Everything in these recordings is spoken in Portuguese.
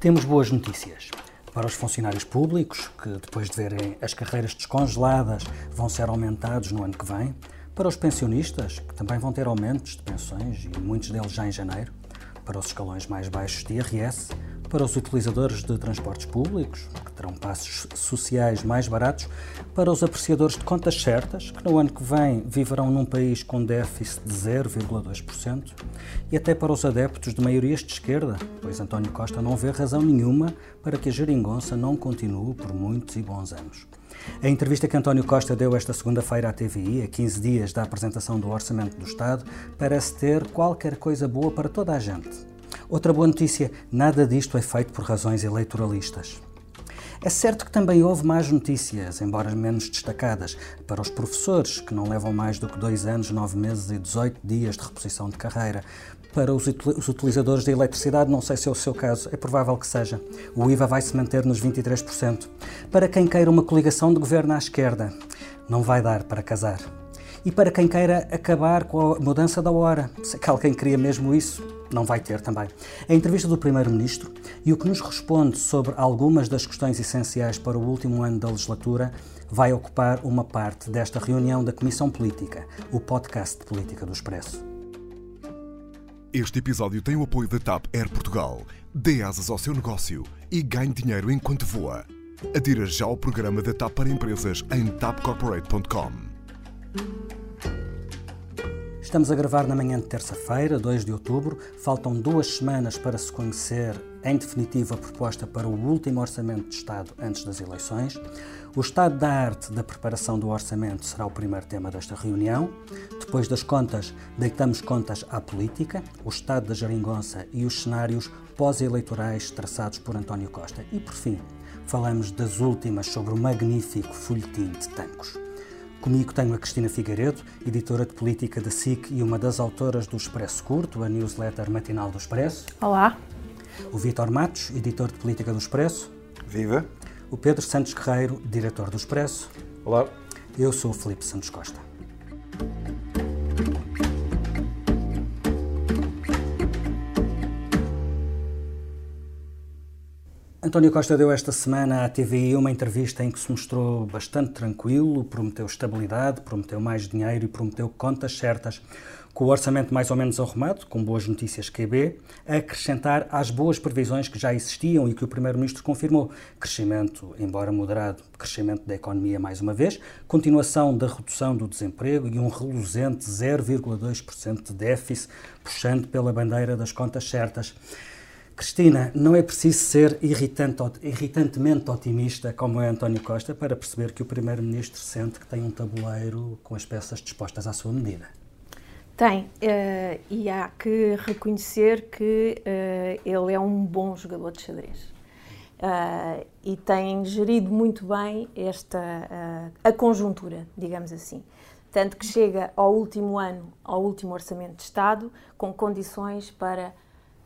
Temos boas notícias. Para os funcionários públicos, que depois de verem as carreiras descongeladas vão ser aumentados no ano que vem. Para os pensionistas, que também vão ter aumentos de pensões e muitos deles já em janeiro. Para os escalões mais baixos de IRS para os utilizadores de transportes públicos, que terão passos sociais mais baratos, para os apreciadores de contas certas, que no ano que vem viverão num país com déficit de 0,2%, e até para os adeptos de maiorias de esquerda, pois António Costa não vê razão nenhuma para que a geringonça não continue por muitos e bons anos. A entrevista que António Costa deu esta segunda-feira à TVI, a 15 dias da apresentação do Orçamento do Estado, parece ter qualquer coisa boa para toda a gente. Outra boa notícia: nada disto é feito por razões eleitoralistas. É certo que também houve más notícias, embora menos destacadas, para os professores, que não levam mais do que dois anos, nove meses e 18 dias de reposição de carreira. Para os utilizadores de eletricidade, não sei se é o seu caso, é provável que seja. O IVA vai se manter nos 23%. Para quem queira uma coligação de governo à esquerda, não vai dar para casar. E para quem queira acabar com a mudança da hora, se é alguém queria mesmo isso, não vai ter também. A entrevista do Primeiro-Ministro e o que nos responde sobre algumas das questões essenciais para o último ano da legislatura vai ocupar uma parte desta reunião da Comissão Política, o podcast de política do Expresso. Este episódio tem o apoio da TAP Air Portugal. Dê asas ao seu negócio e ganhe dinheiro enquanto voa. Adira já ao programa da TAP para empresas em tapcorporate.com. Estamos a gravar na manhã de terça-feira, 2 de outubro. Faltam duas semanas para se conhecer, em definitivo, a proposta para o último Orçamento de Estado antes das eleições. O estado da arte da preparação do orçamento será o primeiro tema desta reunião. Depois das contas, deitamos contas à política, o estado da geringonça e os cenários pós-eleitorais traçados por António Costa. E, por fim, falamos das últimas sobre o magnífico folhetim de Tancos. Comigo tenho a Cristina Figueiredo, editora de política da SIC e uma das autoras do Expresso Curto, a newsletter matinal do Expresso. Olá. O Vítor Matos, editor de política do Expresso. Viva. O Pedro Santos Guerreiro, diretor do Expresso. Olá. Eu sou o Felipe Santos Costa. António Costa deu esta semana à TVI uma entrevista em que se mostrou bastante tranquilo, prometeu estabilidade, prometeu mais dinheiro e prometeu contas certas, com o orçamento mais ou menos arrumado, com boas notícias QB, a acrescentar às boas previsões que já existiam e que o Primeiro-Ministro confirmou. Crescimento, embora moderado, crescimento da economia mais uma vez, continuação da redução do desemprego e um reluzente 0,2% de déficit, puxando pela bandeira das contas certas. Cristina, não é preciso ser irritante, irritantemente otimista como é António Costa para perceber que o Primeiro-Ministro sente que tem um tabuleiro com as peças dispostas à sua medida. Tem, uh, e há que reconhecer que uh, ele é um bom jogador de xadrez. Uh, e tem gerido muito bem esta a conjuntura, digamos assim. Tanto que chega ao último ano, ao último orçamento de Estado, com condições para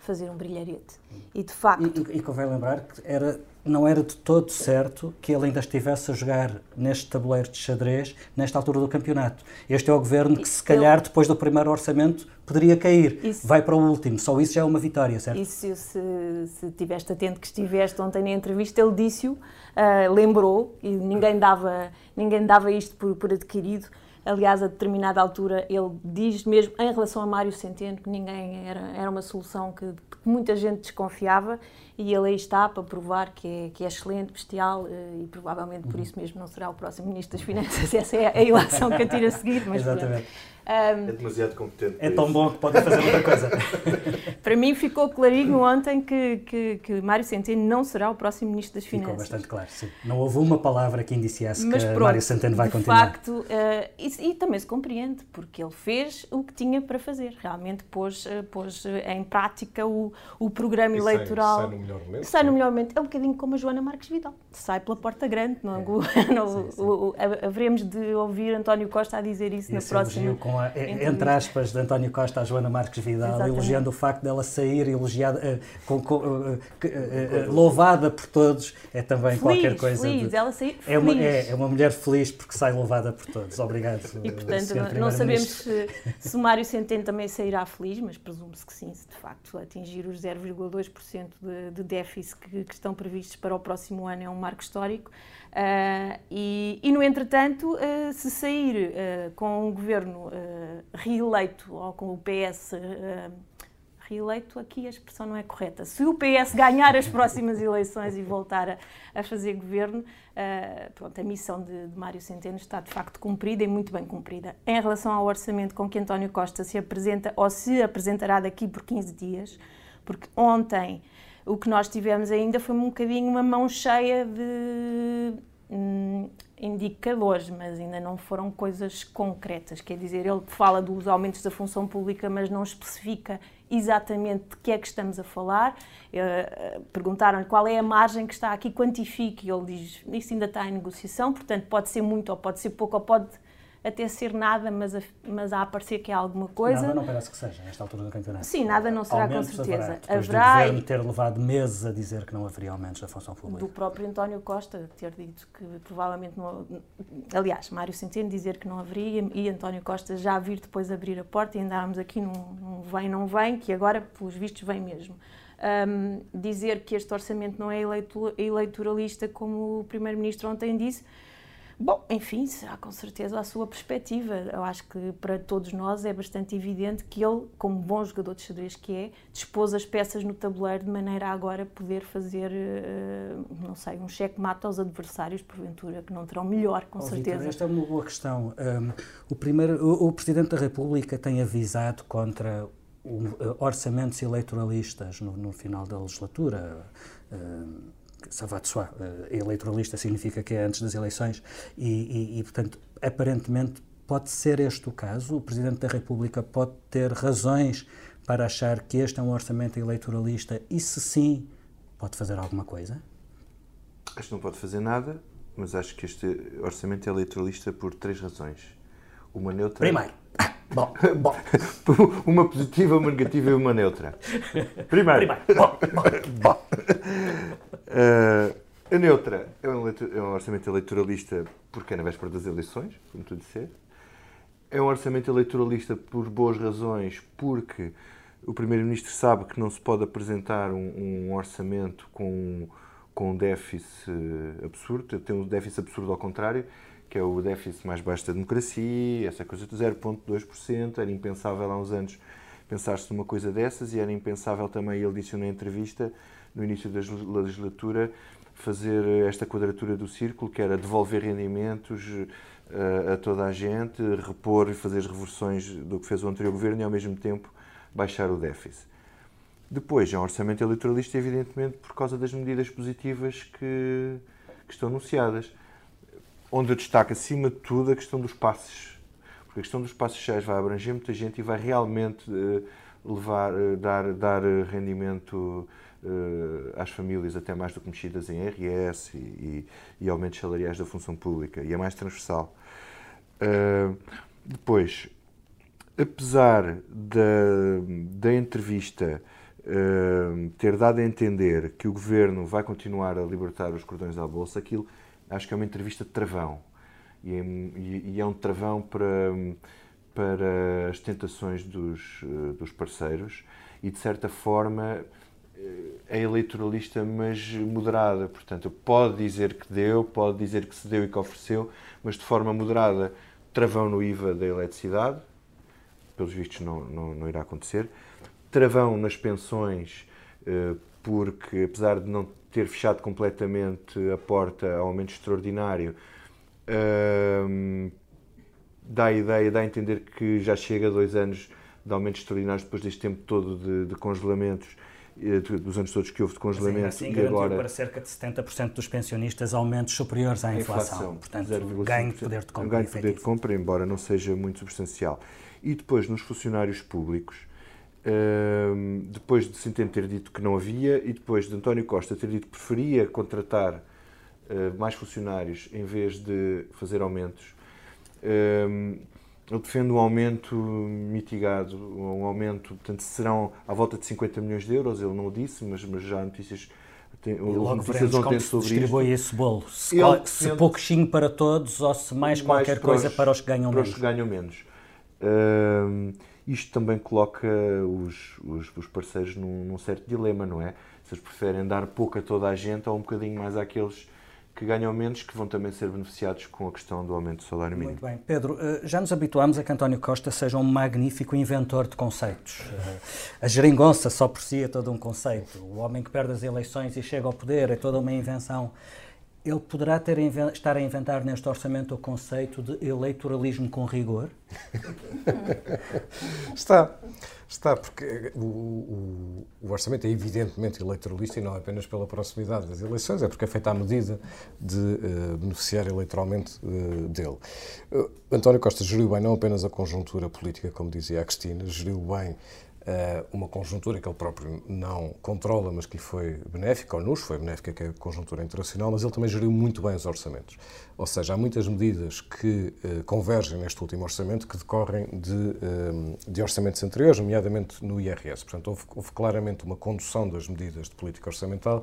fazer um brilharete. E de facto. E, e, e convém lembrar que era, não era de todo certo que ele ainda estivesse a jogar neste tabuleiro de xadrez nesta altura do campeonato. Este é o governo que, se calhar, ele... depois do primeiro orçamento, poderia cair. Isso... Vai para o último. Só isso já é uma vitória, certo? Isso, se, se tiveste atento que estiveste ontem na entrevista, ele disse-o, uh, lembrou, e ninguém dava, ninguém dava isto por, por adquirido Aliás, a determinada altura, ele diz mesmo, em relação a Mário Centeno, que ninguém era, era uma solução que, que muita gente desconfiava e ele aí está para provar que é, que é excelente, bestial eh, e provavelmente por isso mesmo não será o próximo Ministro das Finanças. Essa é a ilação que atira a seguir. Mas, Exatamente. Um, é demasiado competente. É tão bom que pode fazer outra coisa. para mim ficou clarinho ontem que, que, que Mário Centeno não será o próximo Ministro das Finanças. Ficou bastante claro, sim. Não houve uma palavra que indiciasse Mas que pronto, Mário Centeno vai continuar. De facto, uh, e, e, também se compreende, porque ele fez o que tinha para fazer. Realmente pôs, uh, pôs em prática o, o programa e eleitoral. Sai no melhor momento. Sai no melhor momento. É um bocadinho como a Joana Marques Vidal. Sai pela porta grande. Não, é. não, sim, sim. O, o, haveremos de ouvir António Costa a dizer isso Esse na próxima. Com a, entre aspas, de António Costa a Joana Marques Vidal, Exatamente. elogiando o facto de ela sair elogiada, uh, com, com, uh, louvada por todos, é também feliz, qualquer coisa. Feliz, de, ela sair é uma, é, é, uma mulher feliz porque sai louvada por todos. Obrigado. E portanto, não, não sabemos se, se o Mário Centeno também sairá feliz, mas presume-se que sim, se de facto atingir os 0,2% de, de déficit que, que, estão previstos para o próximo ano é um marco histórico. Uh, e, e, no entretanto, uh, se sair uh, com um governo reeleito ou com o PS reeleito, aqui a expressão não é correta. Se o PS ganhar as próximas eleições e voltar a, a fazer governo, uh, pronto, a missão de, de, Mário Centeno está de facto cumprida e muito bem cumprida. Em relação ao orçamento com que António Costa se apresenta ou se apresentará daqui por 15 dias, porque ontem o que nós tivemos ainda foi um bocadinho uma mão cheia de hum, indicadores, mas ainda não foram coisas concretas. Quer dizer, ele fala dos aumentos da função pública, mas não especifica exatamente de que é que estamos a falar. Uh, Perguntaram-lhe qual é a margem que está aqui, quantifique, e ele diz, isso ainda está em negociação, portanto pode ser muito ou pode ser pouco ou pode até ser nada, mas a, mas a aparecer que é alguma coisa. Nada não parece que seja, nesta altura do campeonato. Sim, nada não será aumentos com certeza. Haverá, haverá do governo ter levado meses a dizer que não haveria aumentos da função pública. Do próprio António Costa ter dito que provavelmente não. Aliás, Mário Centeno dizer que não haveria e António Costa já vir depois abrir a porta e andarmos aqui num, num vem, não vem, que agora, pelos vistos, vem mesmo. Um, dizer que este orçamento não é eleitoralista, como o Primeiro-Ministro ontem disse, Bom, enfim, será com certeza a sua perspectiva. Eu acho que para todos nós é bastante evidente que ele, como bom jogador de xadrez que é, dispôs as peças no tabuleiro de maneira a agora poder fazer, eh, não sei, um cheque-mate aos adversários, porventura, que não terão melhor, com oh, certeza. Victor, esta é uma boa questão. Um, o, primeiro, o, o Presidente da República tem avisado contra eh, orçamentos eleitoralistas no, no final da legislatura. Um, ça va de soi, eh, eleitoralista significa que é antes das eleições e, e, e, portanto, aparentemente pode ser este o caso. O Presidente da República pode ter razões para achar que este é um orçamento eleitoralista e, se sim, pode fazer alguma coisa? Acho que não pode fazer nada, mas acho que este orçamento é eleitoralista por três razões. Uma neutra. Primeiro. Bom, bom. uma positiva, uma negativa e uma neutra. Primeiro. Primeiro. Bom, bom. Uh, a neutra é um, é um, orçamento eleitoralista porque é na véspera das eleições, como tu disseste. É um orçamento eleitoralista por boas razões, porque o Primeiro-Ministro sabe que não se pode apresentar um, um orçamento com, com um déficit absurdo, tem um déficit absurdo ao contrário, que é o déficit mais baixo da democracia, essa coisa de 0,2%. Era impensável há uns anos pensar-se numa coisa dessas e era impensável também, ele disse na entrevista, no início da legislatura, fazer esta quadratura do círculo, que era devolver rendimentos uh, a toda a gente, repor e fazer as reversões do que fez o anterior governo e, ao mesmo tempo, baixar o déficit. Depois, é um orçamento eleitoralista, evidentemente, por causa das medidas positivas que, que estão anunciadas onde eu destaco acima de tudo a questão dos passes. Porque a questão dos passes cheios vai abranger muita gente e vai realmente uh, levar, uh, dar, dar rendimento uh, às famílias até mais do que mexidas em RS e, e, e, aumentos salariais da função pública. E é mais transversal. depois, apesar da, da entrevista ter dado a entender que o governo vai continuar a libertar os cordões à bolsa, aquilo acho que é uma entrevista de travão. E é, e é um travão para, para as tentações dos, eh, dos parceiros e, de certa forma, eh, é eleitoralista, mas moderada. Portanto, pode dizer que deu, pode dizer que se deu e que ofereceu, mas de forma moderada. Travão no IVA da eletricidade, pelos vistos não, não, não irá acontecer. Travão nas pensões, eh, porque apesar de não ter fechado completamente a porta ao aumento extraordinário, hum, dá a ideia, dá a entender que já chega a dois anos de aumentos extraordinários depois deste tempo todo de, de congelamentos, eh, dos anos todos que houve de congelamento. Assim, e agora para cerca de 70% dos pensionistas aumentos superiores à inflação. inflação Portanto, ganho de poder de compra. Ganho de poder de compra, embora não seja muito substancial. E depois, nos funcionários públicos, depois de Centeno ter dito que não havia e depois de António Costa ter dito que preferia contratar uh, mais funcionários em vez de fazer aumentos, eu defendo um aumento mitigado, um aumento, portanto, serão à volta de 50 milhões de euros, ele não o disse, mas, mas já há notícias tem, logo notícias ontem sobre distribui isto. esse bolo. Se, qual, se pouquinho para todos ou se mais, mais qualquer coisa para os que ganham para menos. Para os que ganham menos. Isto também coloca os, os, os parceiros num, num, certo dilema, não é? Se eles preferem dar pouco a toda a gente ou um bocadinho mais àqueles que ganham menos, que vão também ser beneficiados com a questão do aumento do salário mínimo. Muito bem. Pedro, eh, já nos habituámos a que António Costa seja um magnífico inventor de conceitos. Eh, a geringonça só por si é todo um conceito. O homem que perde as eleições e chega ao poder é toda uma invenção. Ele poderá ter, estar a inventar neste orçamento o conceito de eleitoralismo com rigor? Está. Está, porque o, o, o, orçamento é evidentemente eleitoralista e não apenas pela proximidade das eleições, é porque é feita à medida de uh, beneficiar eleitoralmente uh, dele. Uh, António Costa geriu bem não apenas a conjuntura política, como dizia a Cristina, geriu bem uma conjuntura que ele próprio não controla, mas que lhe foi benéfica, ou nos foi benéfica, que é a conjuntura internacional, mas ele também geriu muito bem os orçamentos. Ou seja, há muitas medidas que uh, convergem neste último orçamento que decorrem de, uh, de orçamentos anteriores, nomeadamente no IRS. Portanto, houve, houve, claramente uma condução das medidas de política orçamental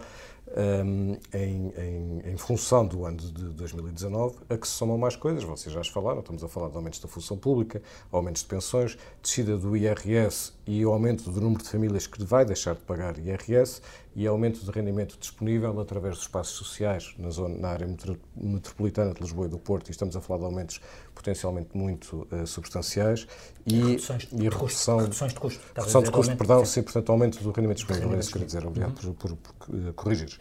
um, em, em, em, função do ano de 2019, a que se somam mais coisas. Vocês já as falaram, estamos a falar de aumentos da função pública, aumentos de pensões, descida do IRS e aumento do número de famílias que vai deixar de pagar IRS e aumento de rendimento disponível através dos espaços sociais na, zona, na área metropolitana de Lisboa e do Porto, e estamos a falar de aumentos potencialmente muito uh, substanciais, e, reduções, e redução, reduções de custo. Redução de custo, perdão, sim, portanto, aumento do rendimento disponível, é isso que queria dizer, obrigado uhum. por, por, por uh, corrigir.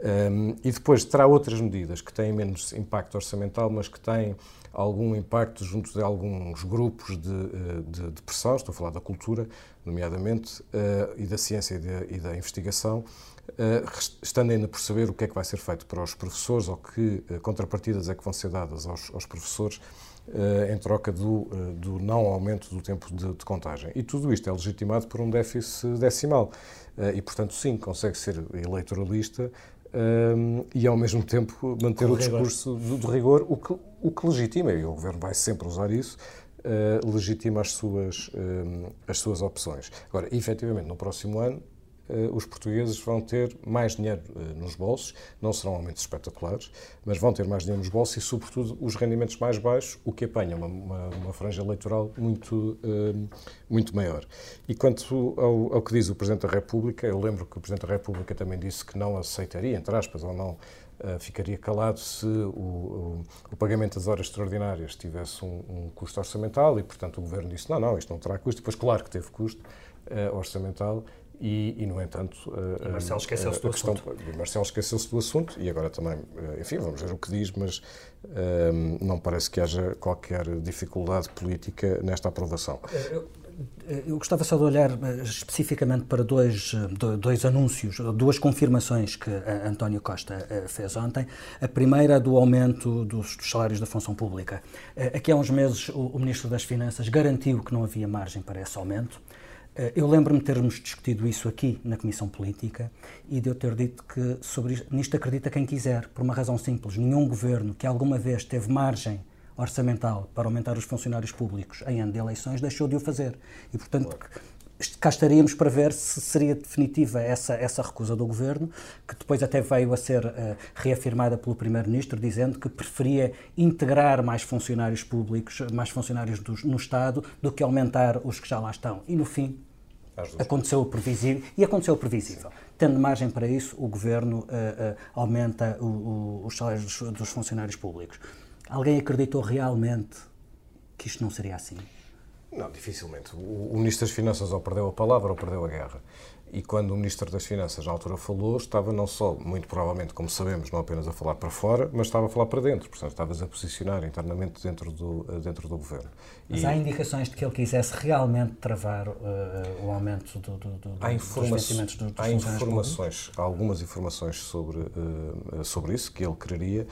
Um, e depois terá outras medidas que têm menos impacto orçamental, mas que têm algum impacto junto de alguns grupos de, eh, de, de pressão, estou a falar da cultura, nomeadamente, uh, e da ciência e, de, e da investigação, uh, estando ainda por saber o que é que vai ser feito para os professores ou que uh, contrapartidas é que vão ser dadas aos, aos professores em troca do, do, não aumento do tempo de, de, contagem. E tudo isto é legitimado por um déficit decimal. e, portanto, sim, consegue ser eleitoralista e ao mesmo tempo manter Com o discurso do, do, rigor, o que, o que legitima, e o Governo vai sempre usar isso, legitima as suas, as suas opções. Agora, efetivamente, no próximo ano, os portugueses vão ter mais dinheiro uh, nos bolsos, não serão aumentos espetaculares, mas vão ter mais dinheiro nos bolsos e, sobretudo, os rendimentos mais baixos, o que apanha uma, uma, uma franja eleitoral muito, muito maior. E quanto ao, ao, que diz o Presidente da República, eu lembro que o Presidente da República também disse que não aceitaria, entre aspas, ou não ficaria calado se o, o, o, pagamento das horas extraordinárias tivesse um, um, custo orçamental e, portanto, o Governo disse não, não, isto não terá custo. Depois, claro que teve custo orçamental e, e, no entanto, uh, Marcelo esqueceu-se do questão, assunto. Marcelo esqueceu-se do assunto e agora também, enfim, vamos ver o que diz, mas não parece que haja qualquer dificuldade política nesta aprovação. Eu, eu gostava só de olhar eh, especificamente para dois, eh, dois anúncios, duas confirmações que António Costa eh, fez ontem. A primeira do aumento dos, salários da função pública. Aqui há uns meses o Ministro das Finanças garantiu que não havia margem para esse aumento. Eu lembro-me de termos discutido isso aqui na Comissão Política e de eu ter dito que sobre nisto acredita quem quiser, por uma razão simples. Nenhum governo que alguma vez teve margem orçamental para aumentar os funcionários públicos em ano de eleições deixou de o fazer. E, portanto, cá estaríamos para ver se seria definitiva essa, essa recusa do governo, que depois até veio a ser uh, reafirmada pelo primeiro-ministro, dizendo que preferia integrar mais funcionários públicos, mais funcionários do, no Estado, do que aumentar os que já lá estão. E no fim, aconteceu o previsível, e aconteceu o previsível. Tendo margem para isso, o governo uh, uh, aumenta o, o, os salários dos, dos funcionários públicos. Alguém acreditou realmente que isto não seria assim? Não, dificilmente. O, Ministro das Finanças ou perdeu a palavra ou perdeu a guerra. E quando o Ministro das Finanças, na altura, falou, estava não só, muito provavelmente, como sabemos, não apenas a falar para fora, mas estava a falar para dentro. Portanto, estavas a posicionar internamente dentro do, dentro do Governo. Mas e... há indicações de que ele quisesse realmente travar uh, o aumento do, do, do, há informa dos vencimentos dos, dos Há informações, há algumas informações sobre, uh, sobre isso, que ele quereria.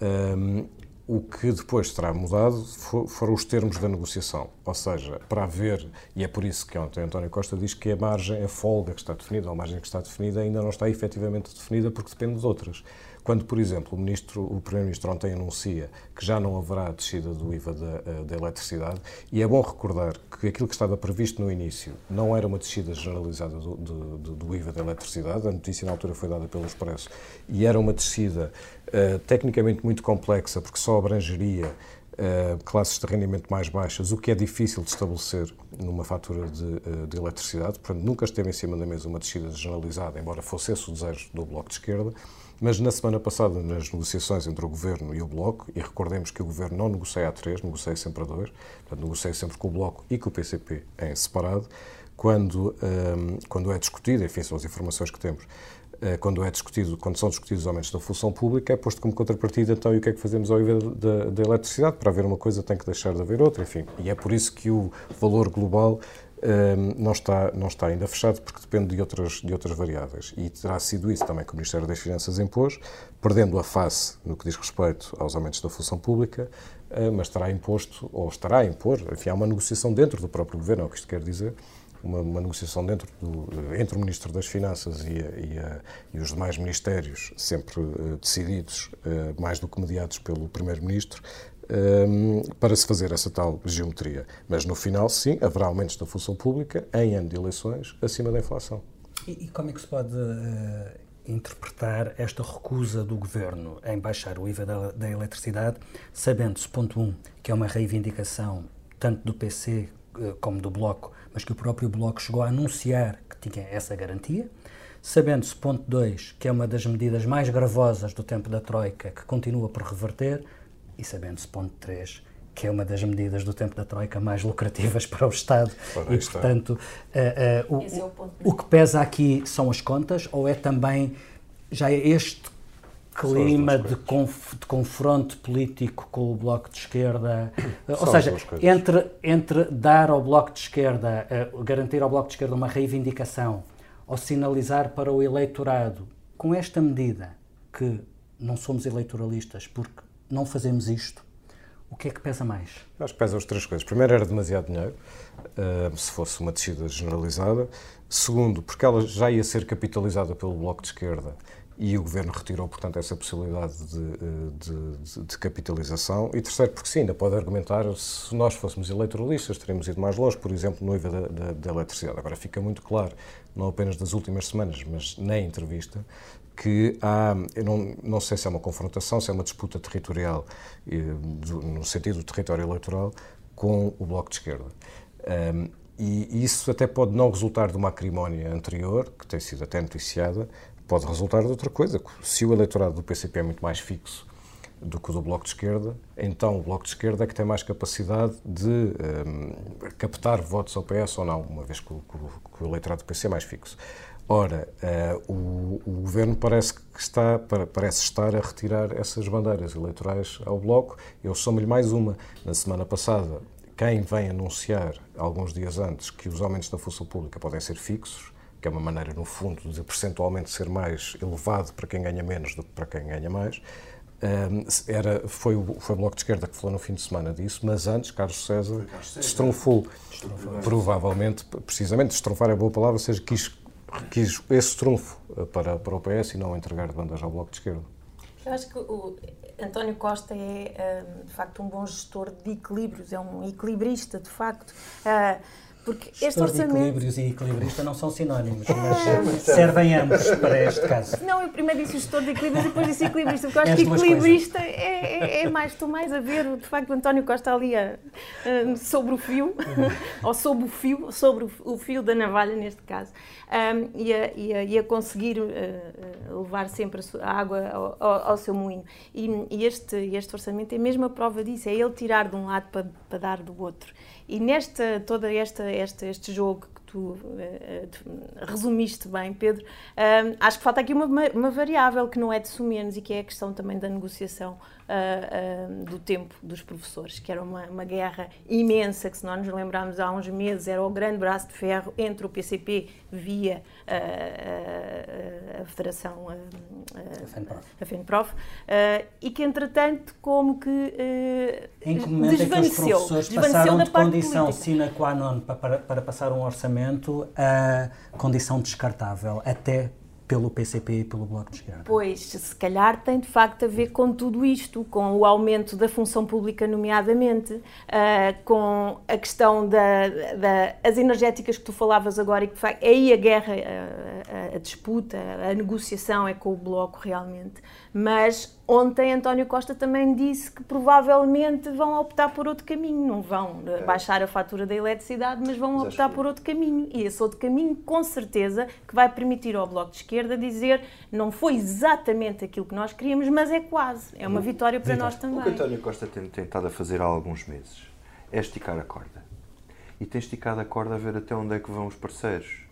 Um, o que depois terá mudado foram os termos da negociação. Ou seja, para haver, e é por isso que ontem António Costa diz que a margem, a folga que está definida, a margem que está definida, ainda não está efetivamente definida porque depende de outras. Quando, por exemplo, o, ministro, o Primeiro-Ministro ontem anuncia que já não haverá descida do IVA da, eh, da, eletricidade, e é bom recordar que aquilo que estava previsto no início não era uma descida generalizada do, do, do IVA da eletricidade, a notícia na altura foi dada pelo Expresso, e era uma descida uh, tecnicamente muito complexa, porque só abrangeria Uh, classes de rendimento mais baixas, o que é difícil de estabelecer numa fatura de, uh, de, eletricidade. Portanto, nunca esteve em cima da mesa uma descida generalizada, embora fosse esse o desejo do Bloco de Esquerda. Mas na semana passada, nas negociações entre o Governo e o Bloco, e recordemos que o Governo não negocia a três, negocia sempre a dois, portanto, negocia sempre com o Bloco e com o PCP em separado, quando, um, ehm, quando é discutido, enfim, são as informações que temos, quando é discutido, quando são discutidos os aumentos da função pública, é posto como contrapartida, então, e o que é que fazemos ao IVA da, da eletricidade? Para haver uma coisa tem que deixar de haver outra, enfim. E é por isso que o valor global não, está, não está ainda fechado porque depende de outras, de outras variáveis. E terá sido isso também que o Ministério das Finanças impôs, perdendo a face no que diz respeito aos aumentos da função pública, ah, mas estará imposto, ou estará a impor, enfim, há uma negociação dentro do próprio Governo, é o que isto quer dizer, uma, uma negociação dentro do, entre o Ministro das Finanças e, a, e, a, e os demais ministérios, sempre uh, decididos, uh, mais do que mediados pelo Primeiro-Ministro, um, para se fazer essa tal geometria. Mas no final, sim, haverá aumentos da função pública em ano de eleições acima da inflação. E, e como é que se pode uh, interpretar esta recusa do governo em baixar o IVA da, da eletricidade, sabendo-se, ponto 1, um, que é uma reivindicação tanto do PC como do Bloco, mas que o próprio Bloco chegou a anunciar que tinha essa garantia? Sabendo-se, ponto 2, que é uma das medidas mais gravosas do tempo da Troika, que continua por reverter, e sabendo-se, ponto 3, que é uma das medidas do tempo da Troika mais lucrativas para o Estado. e, portanto, uh, uh, o, é o, o, que pesa aqui são as contas ou é também já é este clima de, conf, de, confronto político com o Bloco de Esquerda? Ou seja, entre, entre dar ao Bloco de Esquerda, uh, garantir ao Bloco de Esquerda uma reivindicação ou sinalizar para o eleitorado com esta medida que não somos eleitoralistas porque não fazemos isto, o que é que pesa mais? Acho que pesa as três coisas. Primeiro, era demasiado dinheiro, uh, se fosse uma descida generalizada. Segundo, porque ela já ia ser capitalizada pelo Bloco de Esquerda e o Governo retirou, portanto, essa possibilidade de, eh, de, de, de, capitalização. E terceiro, porque sim, ainda pode argumentar, se nós fôssemos eleitoralistas, teríamos ido mais longe, por exemplo, no IVA da, da, da eletricidade. Agora, fica muito claro, não apenas das últimas semanas, mas na entrevista, que há, eu não, não sei se é uma confrontação, se é uma disputa territorial, eh, no sentido do território eleitoral, com o Bloco de Esquerda. Um, e isso até pode não resultar de uma acrimónia anterior, que tem sido até noticiada, pode resultar de outra coisa. Se o eleitorado do PCP é muito mais fixo do que o do Bloco de Esquerda, então o Bloco de Esquerda é que tem mais capacidade de um, captar votos ao PS ou não, uma vez que o, que o eleitorado do PC é mais fixo. Ora, uh, o, o, governo parece que está, parece estar a retirar essas bandeiras eleitorais ao Bloco. Eu somo-lhe mais uma. Na semana passada, quem vem anunciar, alguns dias antes, que os aumentos da função pública podem ser fixos, que é uma maneira, no fundo, de percentualmente ser mais elevado para quem ganha menos do que para quem ganha mais, era, foi, o, foi o Bloco de Esquerda que falou no fim de semana disso, mas antes Carlos César destronfou, provavelmente, precisamente, destronfar é boa palavra, ou seja, quis quis esse trunfo para, para o PS e não entregar de bandas ao Bloco de Esquerda? Eu acho que o António Costa é, de facto, um bom gestor de equilíbrios, é um equilibrista, de facto. Eh, porque este orçamento... de equilíbrios e equilibrista não são sinónimos, mas servem ambos para este caso. Não, eu primeiro disse gestor de equilíbrios e depois disse equilibrista, porque eu acho que equilibrista é, é, é, mais, estou mais a ver, de facto, o António Costa ali a, a, sobre o fio, ou sob o fio, sobre o fio da navalha, neste caso, um, e, a, e, e, a, conseguir uh, levar sempre a água ao, ao, ao seu moinho. E, e, este, este orçamento é mesmo a prova disso, é ele tirar de um lado para, para dar do outro. E nesta, toda esta, esta, este jogo que tu uh, resumiste bem, Pedro, uh, acho que falta aqui uma, uma variável que não é de sumenos e que é a questão também da negociação uh, do tempo dos professores, que era uma, uma, guerra imensa, que se nós nos lembrarmos há uns meses era o grande braço de ferro entre o PCP via a Federação, a FENPROF, e que entretanto como que em que momento desvaneceu, é que os professores passaram de condição política. sine qua non para, para passar um orçamento a condição descartável, até pelo PCP e pelo Bloco de Esquerda? Pois, se calhar tem de facto a ver com tudo isto, com o aumento da função pública, nomeadamente, uh, com a questão das da, energéticas que tu falavas agora, e que aí a guerra, a, a, a disputa, a negociação é com o Bloco realmente. Mas ontem António Costa também disse que provavelmente vão optar por outro caminho, não vão okay. baixar a fatura da eletricidade, mas vão mas optar por outro caminho. E esse outro caminho, com certeza, que vai permitir ao Bloco de Esquerda dizer não foi exatamente aquilo que nós queríamos, mas é quase. É uma vitória para nós também. O que António Costa tem tentado a fazer há alguns meses é esticar a corda. E tem esticado a corda a ver até onde é que vão os parceiros.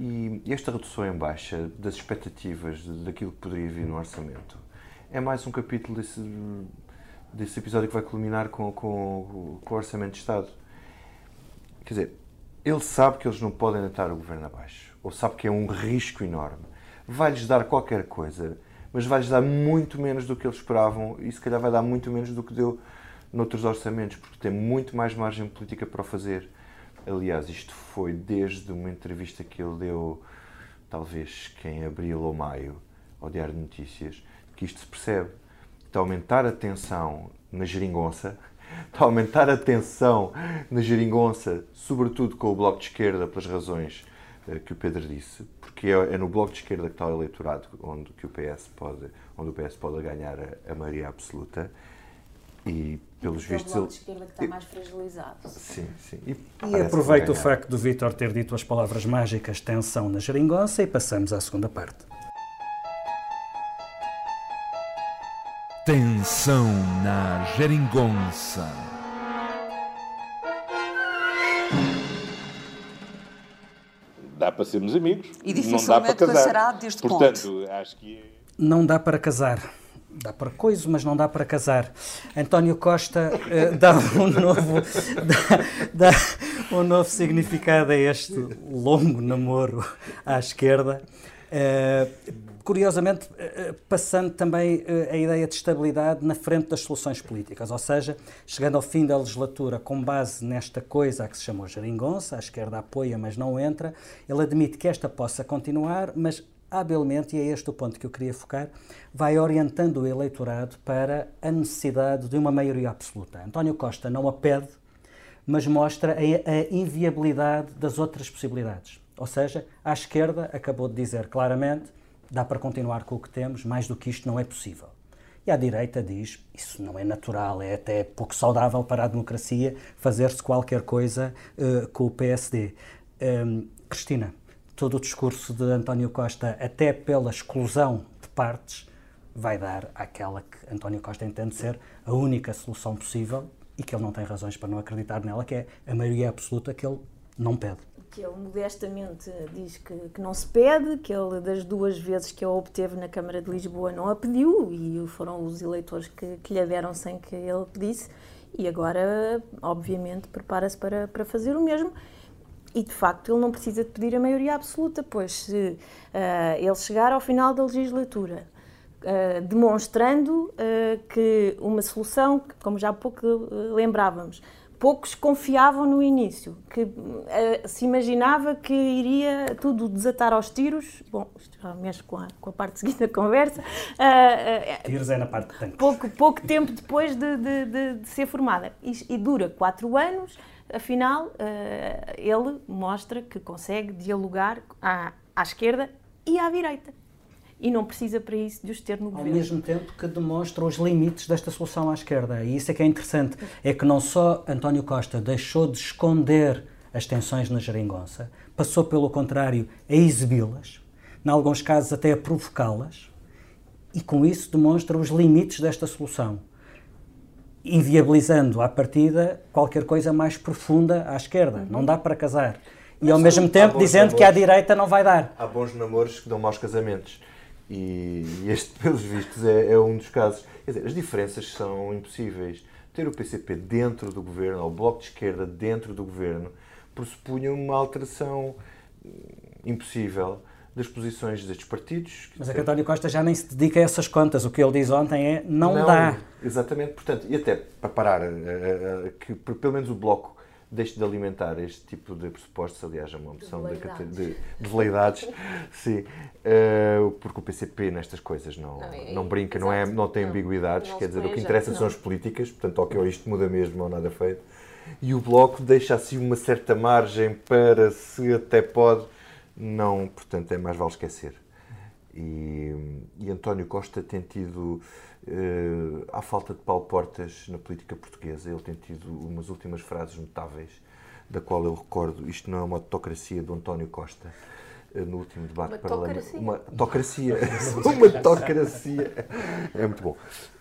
E esta redução em baixa das expectativas daquilo que poderia vir no orçamento é mais um capítulo desse, desse episódio que vai culminar com, com, com o Orçamento de Estado. Quer dizer, ele sabe que eles não podem deitar o governo abaixo, ou sabe que é um risco enorme. Vai-lhes dar qualquer coisa, mas vai-lhes dar muito menos do que eles esperavam e se calhar vai dar muito menos do que deu noutros orçamentos, porque tem muito mais margem política para o fazer. Aliás, isto foi desde uma entrevista que ele deu, talvez que em abril ou maio, ao Diário de Notícias, que isto se percebe. Está a aumentar a tensão na geringonça, está a aumentar a tensão na geringonça, sobretudo com o Bloco de Esquerda, pelas razões uh, que o Pedro disse, porque é, é, no Bloco de Esquerda que está o eleitorado onde, que o PS pode, onde o PS pode ganhar a, a maioria absoluta. E, pelos é vistos. É o Bloco de Esquerda que está mais fragilizado. Sim, sim. E, e aproveito o facto do Vítor ter dito as palavras mágicas tensão na geringonça e passamos à segunda parte. Tensão na Geringonça. Dá para sermos amigos. E dificilmente não dá para casar. passará deste Portanto, ponto. acho que. É- não dá para casar. Dá para coisa, mas não dá para casar. António Costa uh, dá um novo dá, dá um novo significado a este longo namoro à esquerda. Uh, curiosamente, eh, eh, passando também eh, a ideia de estabilidade na frente das soluções políticas, ou seja, chegando ao fim da legislatura com base nesta coisa que se chamou geringonça, a esquerda apoia, mas não entra, ele admite que esta possa continuar, mas habilmente, e é este o ponto que eu queria focar, vai orientando o eleitorado para a necessidade de uma maioria absoluta. António Costa não a pede, mas mostra a inviabilidade das outras possibilidades. Ou seja, à esquerda acabou de dizer claramente dá para continuar com o que temos, mais do que isto não é possível. E à direita diz isso não é natural, é até pouco saudável para a democracia fazer-se qualquer coisa uh, com o PSD. Um, ehm, Cristina, todo o discurso de António Costa, até pela exclusão de partes, vai dar àquela que António Costa entende ser a única solução possível e que ele não tem razões para não acreditar nela, que é a maioria absoluta que ele não pede que ele modestamente diz que, que, não se pede, que ele das duas vezes que a obteve na Câmara de Lisboa não a pediu e foram os eleitores que, que lhe deram sem que ele pedisse e agora, obviamente, prepara-se para, para fazer o mesmo. E de facto ele não precisa de pedir a maioria absoluta, pois se uh, ele chegar ao final da legislatura uh, demonstrando uh, que uma solução, como já há pouco lembrávamos, poucos confiavam no início, que uh, se imaginava que iria tudo desatar aos tiros. Bom, isto já mexe com a, com a parte seguinte da conversa. Uh, uh, tiros é na parte de tanques. Pouco, pouco tempo depois de, de, de, de ser formada. E, e, dura quatro anos, afinal, ele mostra que consegue dialogar à, à esquerda e à direita e não precisa para isso de os ter no governo. Ao mesmo tempo que demonstra os limites desta solução à esquerda. E isso é que é interessante. É que não só António Costa deixou de esconder as tensões na geringonça, passou, pelo contrário, a exibi-las, em alguns casos até a provocá-las, e com isso demonstra os limites desta solução, inviabilizando à partida qualquer coisa mais profunda à esquerda. Uhum. Não dá para casar. E ao mesmo tempo dizendo namoros, que à direita não vai dar. Há bons namoros que dão maus casamentos. E este, pelos vistos, é, é um dos casos. Quer dizer, as diferenças são impossíveis. Ter o PCP dentro do governo, ou o Bloco de Esquerda dentro do governo, pressupunha uma alteração impossível das posições destes partidos. Mas a António Costa já nem se dedica a essas contas. O que ele diz ontem é não, não dá. Exatamente. Portanto, e até para parar, eh, eh, que pelo menos o Bloco deixe de alimentar este tipo de pressupostos, aliás, é uma moção de, de, de veleidades, sim, uh, porque o PCP nestas coisas não, não, é, não brinca, não, é, não tem ambiguidades, não, quer dizer, o que interessa são as políticas, portanto, ok, isto muda mesmo ou nada feito, e o Bloco deixa assim uma certa margem para se até pode, não, portanto, é mais vale esquecer. E, e António Costa tem tido Uh, há falta de Paulo Portas na política portuguesa. Ele tem tido umas últimas frases notáveis, da qual eu recordo: isto não é uma autocracia do António Costa. Uh, no último debate parlamentar. Uma autocracia. uma autocracia. É muito bom.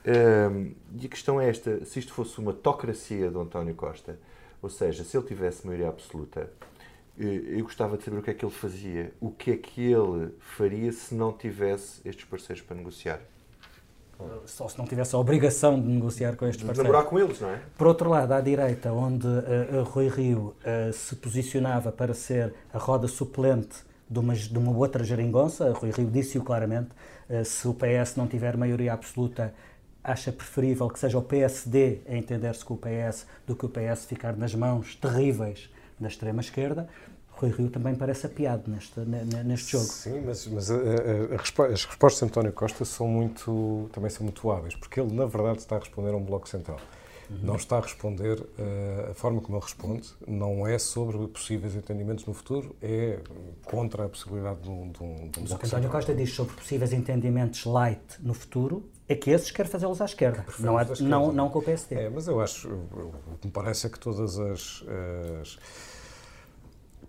Uh, e a questão é esta: se isto fosse uma autocracia do António Costa, ou seja, se ele tivesse maioria absoluta, eu gostava de saber o que é que ele fazia. O que é que ele faria se não tivesse estes parceiros para negociar? só se não tivesse a obrigação de negociar com estes parceiros. Namorar com eles, não é? Por outro lado, à direita, onde uh, Rui Rio uh, se posicionava para ser a roda suplente de uma, de uma outra geringonça, Rui Rio disse-o claramente, uh, se o PS não tiver maioria absoluta, acha preferível que seja o PSD a entender-se com o PS do que o PS ficar nas mãos terríveis da extrema-esquerda. Rui Rio também parece apiado neste, neste jogo. Sim, mas, mas a, a, a, as respostas de António Costa são muito, também são muito hábeis, porque ele, na verdade, está a responder a um bloco central. Não está a responder, uh, a forma como ele responde, não é sobre possíveis entendimentos no futuro, é contra a possibilidade de um, de um, de um Mas o que António Costa diz sobre possíveis entendimentos light no futuro é que esses quer fazê-los à esquerda, não, é, não, não com o PSD. É, mas eu acho, o que me parece é que todas as, as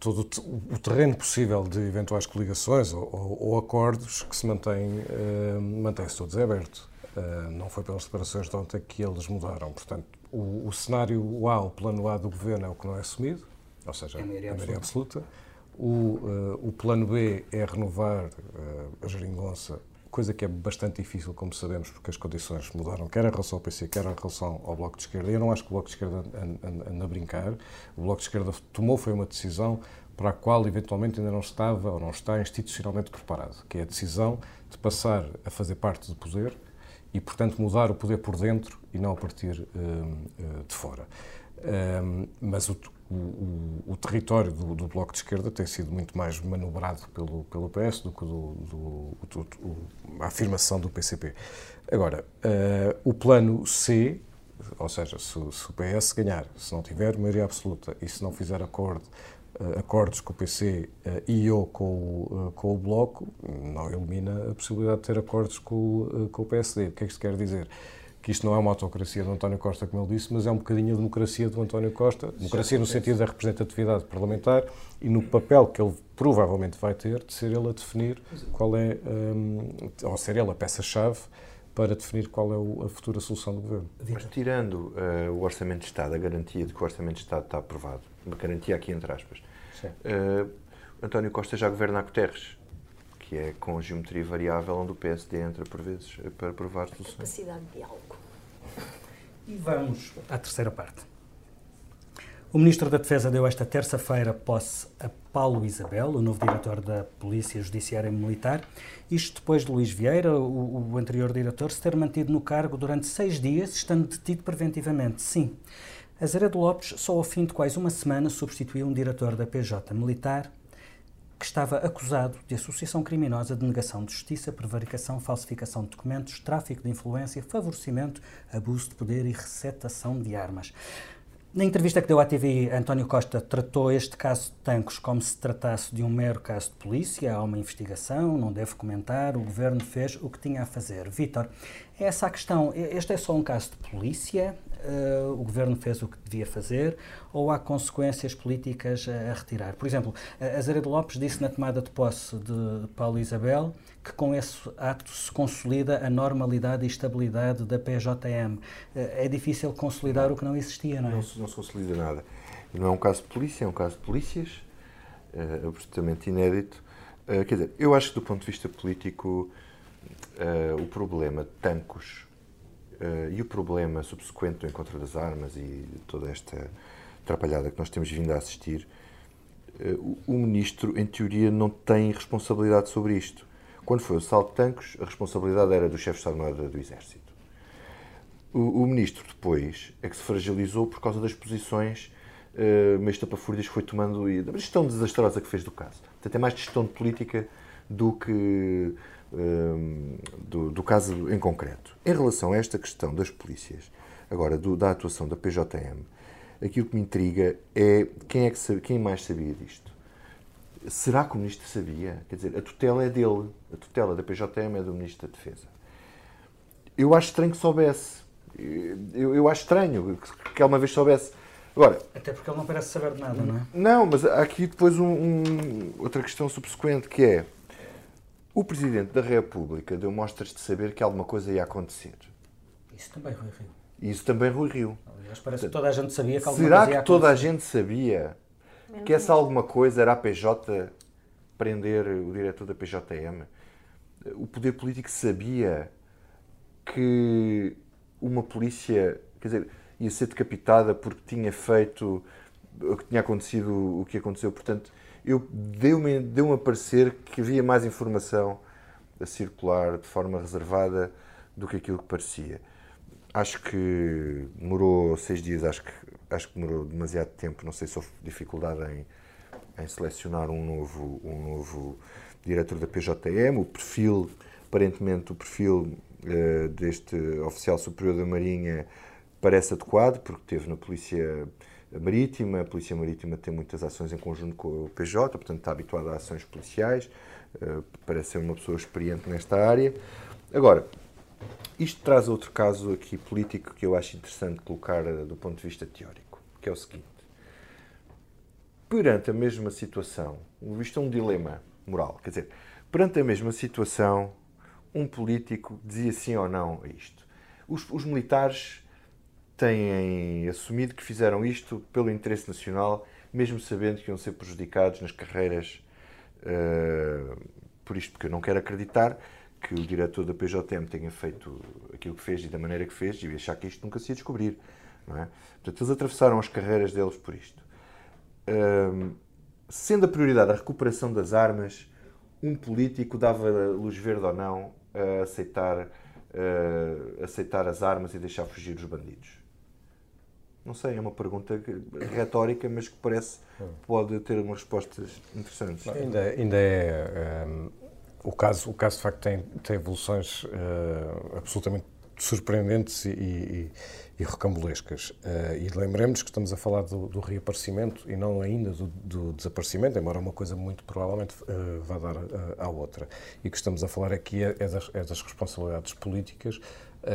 todo o terreno possível de eventuais coligações ou, ou, ou acordos que se mantém, uh, mantém-se todos aberto. Uh, não foi pelas declarações de ontem que eles mudaram. Portanto, o, o, cenário A, o plano A do governo é o que não é assumido, ou seja, é a maioria, a maioria absoluta. O, uh, o plano B é renovar a geringonça coisa que é bastante difícil, como sabemos, porque as condições mudaram, quer em relação ao PC, quer em relação ao Bloco de Esquerda. Eu não acho que o Bloco de Esquerda anda a brincar. O Bloco de Esquerda tomou foi uma decisão para a qual eventualmente ainda não estava ou não está institucionalmente preparado, que é a decisão de passar a fazer parte do poder e, portanto, mudar o poder por dentro e não a partir uh, uh, de fora. Um, mas o, o, o território do, do, Bloco de Esquerda tem sido muito mais manobrado pelo, pelo PS do que do, do, a afirmação do PCP. Agora, o plano C, ou seja, se, se, o PS ganhar, se não tiver maioria absoluta e se não fizer acordo, acordos com o PC uh, e ou com o, com o Bloco, não elimina a possibilidade de ter acordos com, com o PSD. O que é que isto quer dizer? que isto não é uma autocracia do António Costa, como ele disse, mas é um bocadinho a democracia do António Costa, democracia no sentido da representatividade parlamentar e no papel que ele provavelmente vai ter de ser ele a definir qual é, um, ou ser ele a peça-chave para definir qual é a futura solução do governo. Mas tirando uh, o Orçamento de Estado, a garantia de que o Orçamento de Estado está aprovado, uma garantia aqui entre aspas, uh, António Costa já governa a Guterres que é com geometria variável, onde o PSD entra por vezes para aprovar soluções. Capacidade de diálogo. E vamos à terceira parte. O Ministro da Defesa deu esta terça-feira posse a Paulo Isabel, o novo diretor da Polícia Judiciária e Militar, isto depois de Luís Vieira, o, o anterior diretor, se ter mantido no cargo durante seis dias, estando detido preventivamente. Sim, Azeredo Lopes, só ao fim de quase uma semana, substituiu um diretor da PJ Militar que estava acusado de associação criminosa de negação de justiça, prevaricação, falsificação de documentos, tráfico de influência, favorecimento, abuso de poder e recetação de armas. Na entrevista que deu à TV, António Costa tratou este caso de Tancos como se tratasse de um mero caso de polícia, há uma investigação, não deve comentar, o governo fez o que tinha a fazer. Vítor, é essa a questão. Este é só um caso de polícia? Uh, o governo fez o que devia fazer ou há consequências políticas a, a retirar? Por exemplo, Azeredo Lopes disse na tomada de posse de Paulo Isabel que com esse ato se consolida a normalidade e estabilidade da PJM. Uh, eh, é difícil consolidar o que não existia, não é? Não se, não se consolida nada. Não é um caso de polícia, é um caso de polícias, uh, absolutamente inédito. Uh, quer dizer, eu acho que do ponto de vista político, o problema de Tancos Uh, e o problema subsequente do encontro das armas e toda esta atrapalhada que nós temos vindo a assistir, uh, o, ministro, em teoria, não tem responsabilidade sobre isto. Quando foi o salto de tanques, a responsabilidade era do chefe de Estado-Maior do Exército. O, o, ministro, depois, é que se fragilizou por causa das posições uh, meio estapafúrdias que foi tomando e da gestão desastrosa que fez do caso. Portanto, é mais gestão política do que uh, do, do, caso em concreto. Em relação a esta questão das polícias, agora do, da atuação da PJM, aquilo que me intriga é quem, é que sabe, quem mais sabia disto. Será que o Ministro sabia? Quer dizer, a tutela é dele. A tutela da PJM é do Ministro da Defesa. Eu acho estranho que soubesse. Eu, eu acho estranho que, que uma vez soubesse. Agora, Até porque ele não parece saber de nada, não é? Não, mas há aqui depois um, um, outra questão subsequente que é o Presidente da República deu mostras de saber que alguma coisa ia acontecer. Isso também, Rui Rio. Isso também, Rui Rio. Aliás, parece que toda a gente sabia que alguma Será coisa ia que toda a gente sabia que essa alguma coisa era a PJ prender o diretor da PJM? O poder político sabia que uma polícia, quer dizer, ia ser decapitada porque tinha feito o que tinha acontecido, o que aconteceu. Portanto, eu deu-me deu a parecer que havia mais informação a circular de forma reservada do que aquilo que parecia. Acho que demorou seis dias, acho que, acho que demorou demasiado tempo. Não sei se houve dificuldade em, em selecionar um novo, um novo diretor da PJM. O perfil, aparentemente, o perfil uh, deste oficial superior da Marinha parece adequado, porque teve na Polícia Marítima. A Polícia Marítima tem muitas ações em conjunto com o PJ, portanto está habituado a ações policiais. Uh, parece ser uma pessoa experiente nesta área. Agora, isto traz outro caso aqui político que eu acho interessante colocar uh, do ponto de vista teórico, que é o seguinte. Perante a mesma situação, isto é um dilema moral, quer dizer, perante a mesma situação, um político dizia sim ou não a isto. Os, os militares têm assumido que fizeram isto pelo interesse nacional, mesmo sabendo que iam ser prejudicados nas carreiras uh, por isto, porque eu não quero acreditar que o diretor da PJM tenha feito aquilo que fez e da maneira que fez e achar que isto nunca se ia descobrir. Não é? Portanto, eles atravessaram as carreiras deles por isto. Uh, sendo a prioridade a recuperação das armas, um político dava luz verde ou não a aceitar, uh, aceitar as armas e deixar fugir os bandidos? Não sei, é uma pergunta retórica, mas que parece pode ter umas respostas interessantes. Ainda, ainda é. Um, o, caso, o caso, de facto, tem, tem evoluções uh, absolutamente surpreendentes e, e, e rocambolescas. Uh, e lembremos que estamos a falar do, do, reaparecimento e não ainda do, do, desaparecimento, embora uma coisa muito provavelmente uh, vá dar uh, à outra. E que estamos a falar aqui é, é, das, é das, responsabilidades políticas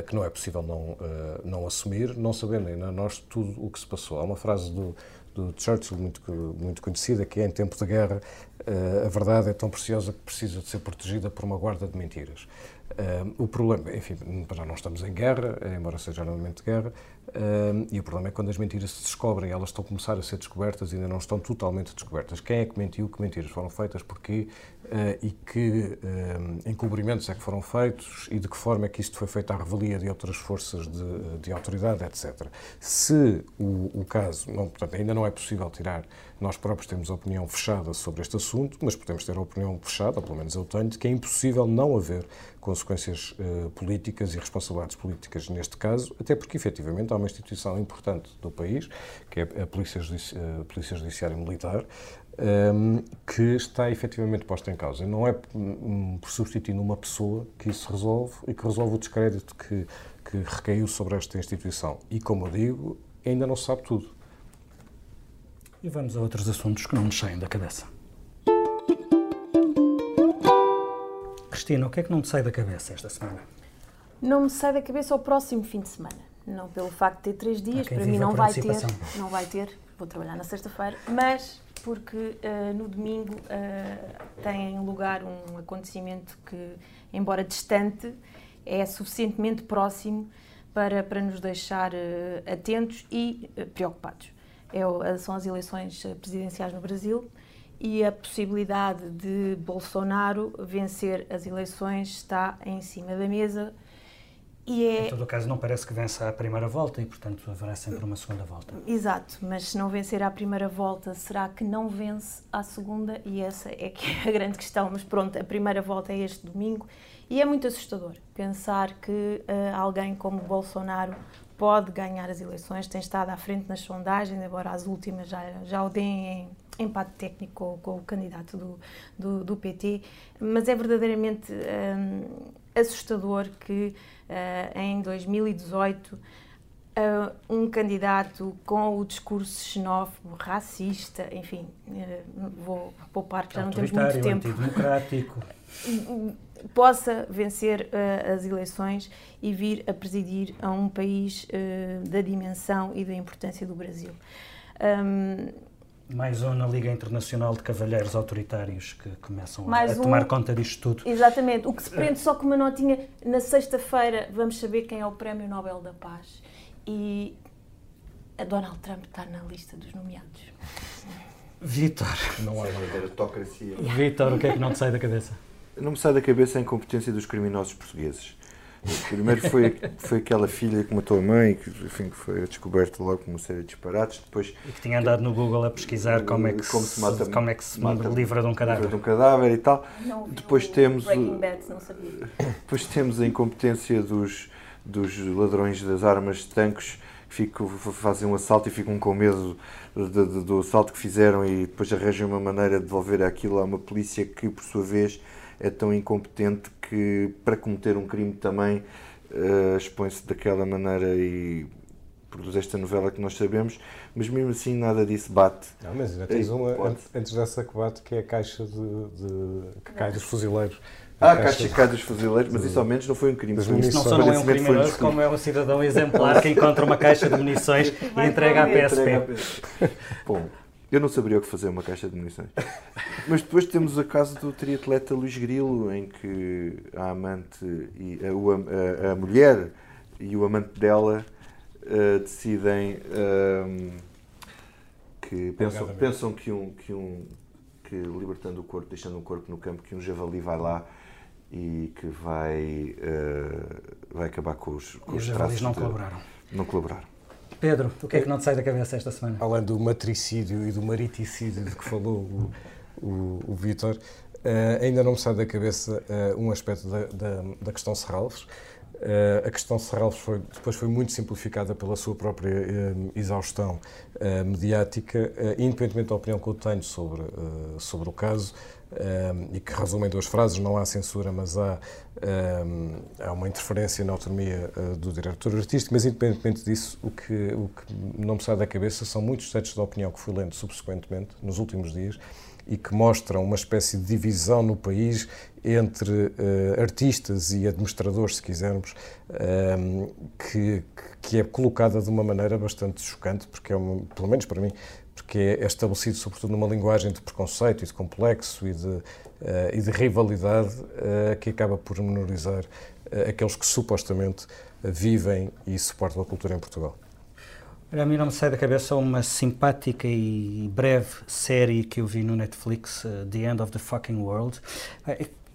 que não é possível não, não assumir, não sabendo ainda nós tudo o que se passou. Há uma frase do, do Churchill muito, muito conhecida que é em tempo de guerra a verdade é tão preciosa que precisa de ser protegida por uma guarda de mentiras. O problema, enfim, já não estamos em guerra, embora seja no momento de guerra, e o problema é quando as mentiras se descobrem, elas estão a começar a ser descobertas e ainda não estão totalmente descobertas. Quem é que mentiu, que mentiras foram feitas, porquê uh, e que encobrimentos é que foram feitos e de que forma é que isto foi feito à revelia de outras forças de, de autoridade, etc. Se o, o caso, não, portanto, ainda não é possível tirar, nós próprios temos opinião fechada sobre este assunto, mas podemos ter a opinião fechada, ou pelo menos eu tenho, de que é impossível não haver consequências uh, políticas e responsabilidades políticas neste caso, até porque efetivamente há uma instituição importante do país, que é a Polícia, Judici uh, Polícia Judiciária Militar, um, ehm, que está efetivamente posta em causa. Não é um, por substituir uma pessoa que isso resolve e que resolve o descrédito que, que recaiu sobre esta instituição. E, como eu digo, ainda não se sabe tudo. E vamos a outros assuntos que não nos saem da cabeça. Cristina, o que é que não te sai da cabeça esta semana? Não me sai da cabeça o próximo fim de semana. Não pelo facto de ter três dias, para mim não vai ter, não vai ter, vou trabalhar na sexta-feira, mas porque uh, no domingo uh, tem lugar um acontecimento que, embora distante, é suficientemente próximo para, para nos deixar uh, atentos e preocupados. É, são as eleições presidenciais no Brasil e a possibilidade de Bolsonaro vencer as eleições está em cima da mesa. E é... Em todo o caso, não parece que vença a primeira volta e, portanto, haverá sempre uma segunda volta. Exato, mas se não vencer a primeira volta, será que não vence a segunda? E essa é que é a grande questão. Mas pronto, a primeira volta é este domingo e é muito assustador pensar que uh, alguém como Bolsonaro pode ganhar as eleições, tem estado à frente nas sondagens, embora as últimas já, já o deem em empate técnico com, com o candidato do, do, do, PT, mas é verdadeiramente um, assustador que uh, em 2018 uh, um candidato com o discurso xenófobo, racista, enfim, uh, vou poupar que já não temos muito tempo. Antidemocrático. possa vencer as eleições e vir a presidir a um país da dimensão e da importância do Brasil. Um, mais um na Liga Internacional de Cavalheiros Autoritários que começam a, a tomar conta disto tudo. Exatamente. O que se prende só com uma notinha, na sexta-feira vamos saber quem é o Prémio Nobel da Paz. E a Donald Trump está na lista dos nomeados. Vitor. Não há meritocracia. Vitor, o que é que não te sai da cabeça? Não me sai da cabeça a incompetência dos criminosos portugueses. Primeiro foi, foi aquela filha que matou a mãe, que, enfim, que foi descoberta logo com uma série de disparates. Depois, e que tinha andado no Google a pesquisar como é que como se, mata, como é que se mata, livra de um cadáver. De um cadáver e tal. Não depois temos, Bad, não sabia. Depois temos a incompetência dos, dos ladrões das armas de tanques que fazem um assalto e ficam com medo de, de, do assalto que fizeram e depois arranjam uma maneira de devolver aquilo a uma polícia que, por sua vez, é tão incompetente que para cometer um crime também uh, expõe-se daquela maneira e produz esta novela que nós sabemos, mas mesmo assim nada disso bate. Não, mas ainda tens uma pode. antes dessa que bate, que é a caixa de, de que cai dos fuzileiros. Ah, a caixa que cai dos fuzileiros, mas isso ao menos não foi um crime. Isso não só não é um criminoso, como é um cidadão exemplar que encontra uma caixa de munições e entrega à PSP. Bom, eu não saberia o que fazer uma caixa de munições. Mas depois temos o caso do triatleta Luís Grilo, em que a amante e a, a, a mulher e o amante dela uh, decidem uh, que pensam, pensam que um que um que libertando o corpo, deixando o corpo no campo, que um javali vai lá e que vai uh, vai acabar com os com e os, os javalis não de, colaboraram. Não colaboraram. Pedro, o que é que não te sai da cabeça esta semana? Além do matricídio e do mariticídio de que falou o, o, o Vítor, uh, ainda não me sai da cabeça uh, um aspecto da, da, da questão Serralves. Uh, a questão Serralves foi, depois foi muito simplificada pela sua própria exaustão mediática, independentemente da opinião que eu tenho sobre, sobre o caso, um, e que resume em duas frases: não há censura, mas há, um, há uma interferência na autonomia uh, do diretor artístico. Mas, independentemente disso, o que, o que não me sai da cabeça são muitos textos de opinião que fui lendo subsequentemente, nos últimos dias, e que mostram uma espécie de divisão no país entre uh, artistas e administradores, se quisermos, um, que, que é colocada de uma maneira bastante chocante, porque é, uma, pelo menos para mim, porque é estabelecido sobretudo numa linguagem de preconceito e de complexo e de, uh, e de rivalidade uh, que acaba por menorizar uh, aqueles que supostamente vivem e suportam a cultura em Portugal. A mim não me sai da cabeça uma simpática e breve série que eu vi no Netflix, The End of the Fucking World,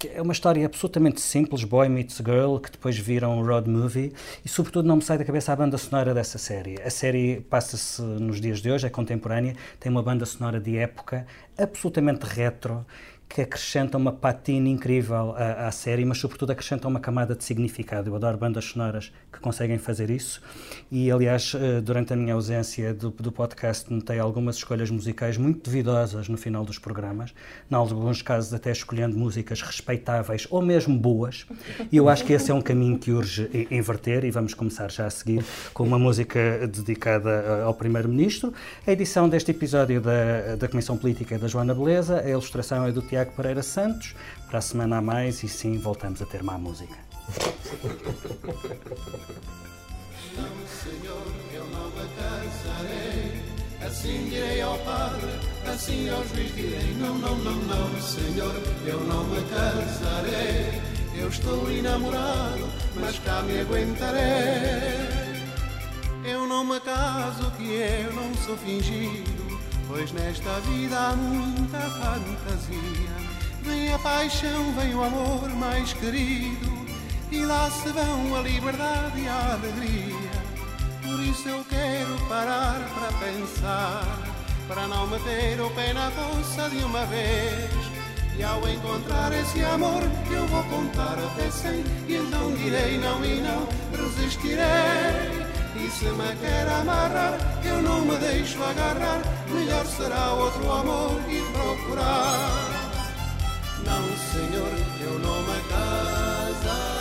é uma história absolutamente simples, Boy Meets Girl, que depois viram um road movie, e sobretudo não me sai da cabeça a banda sonora dessa série. A série passa-se nos dias de hoje, é contemporânea, tem uma banda sonora de época absolutamente retro, que acrescenta uma patina incrível à, à, série, mas sobretudo acrescenta uma camada de significado. Eu adoro bandas sonoras que conseguem fazer isso e, aliás, eh, durante a minha ausência do, do podcast, notei algumas escolhas musicais muito duvidosas no final dos programas, em alguns casos até escolhendo músicas respeitáveis ou mesmo boas, e eu acho que esse é um caminho que urge inverter e vamos começar já a seguir com uma música dedicada eh, ao Primeiro-Ministro. A edição deste episódio da, da Comissão Política é da Joana Beleza, a ilustração é do Tiago Tiago Pereira Santos. Para a semana a mais e sim, voltamos a ter má música. Não, Senhor, eu não me cansarei. Assim direi ao Padre, assim ao juiz direi: Não, não, não, não, Senhor, eu não me cansarei. Eu estou enamorado, mas cá me aguentarei. Eu não me caso, que eu não sou fingido Pois nesta vida há muita fantasia. Vem a paixão, vem o amor mais querido, e lá se vão a liberdade e a alegria. Por isso eu quero parar para pensar, para não meter o pé na poça de uma vez. E ao encontrar esse amor, eu vou contar até cem, e então direi não e não resistirei se me quer amarrar, eu não me deixo agarrar. Melhor será outro amor e procurar. Não, senhor, eu não me casar.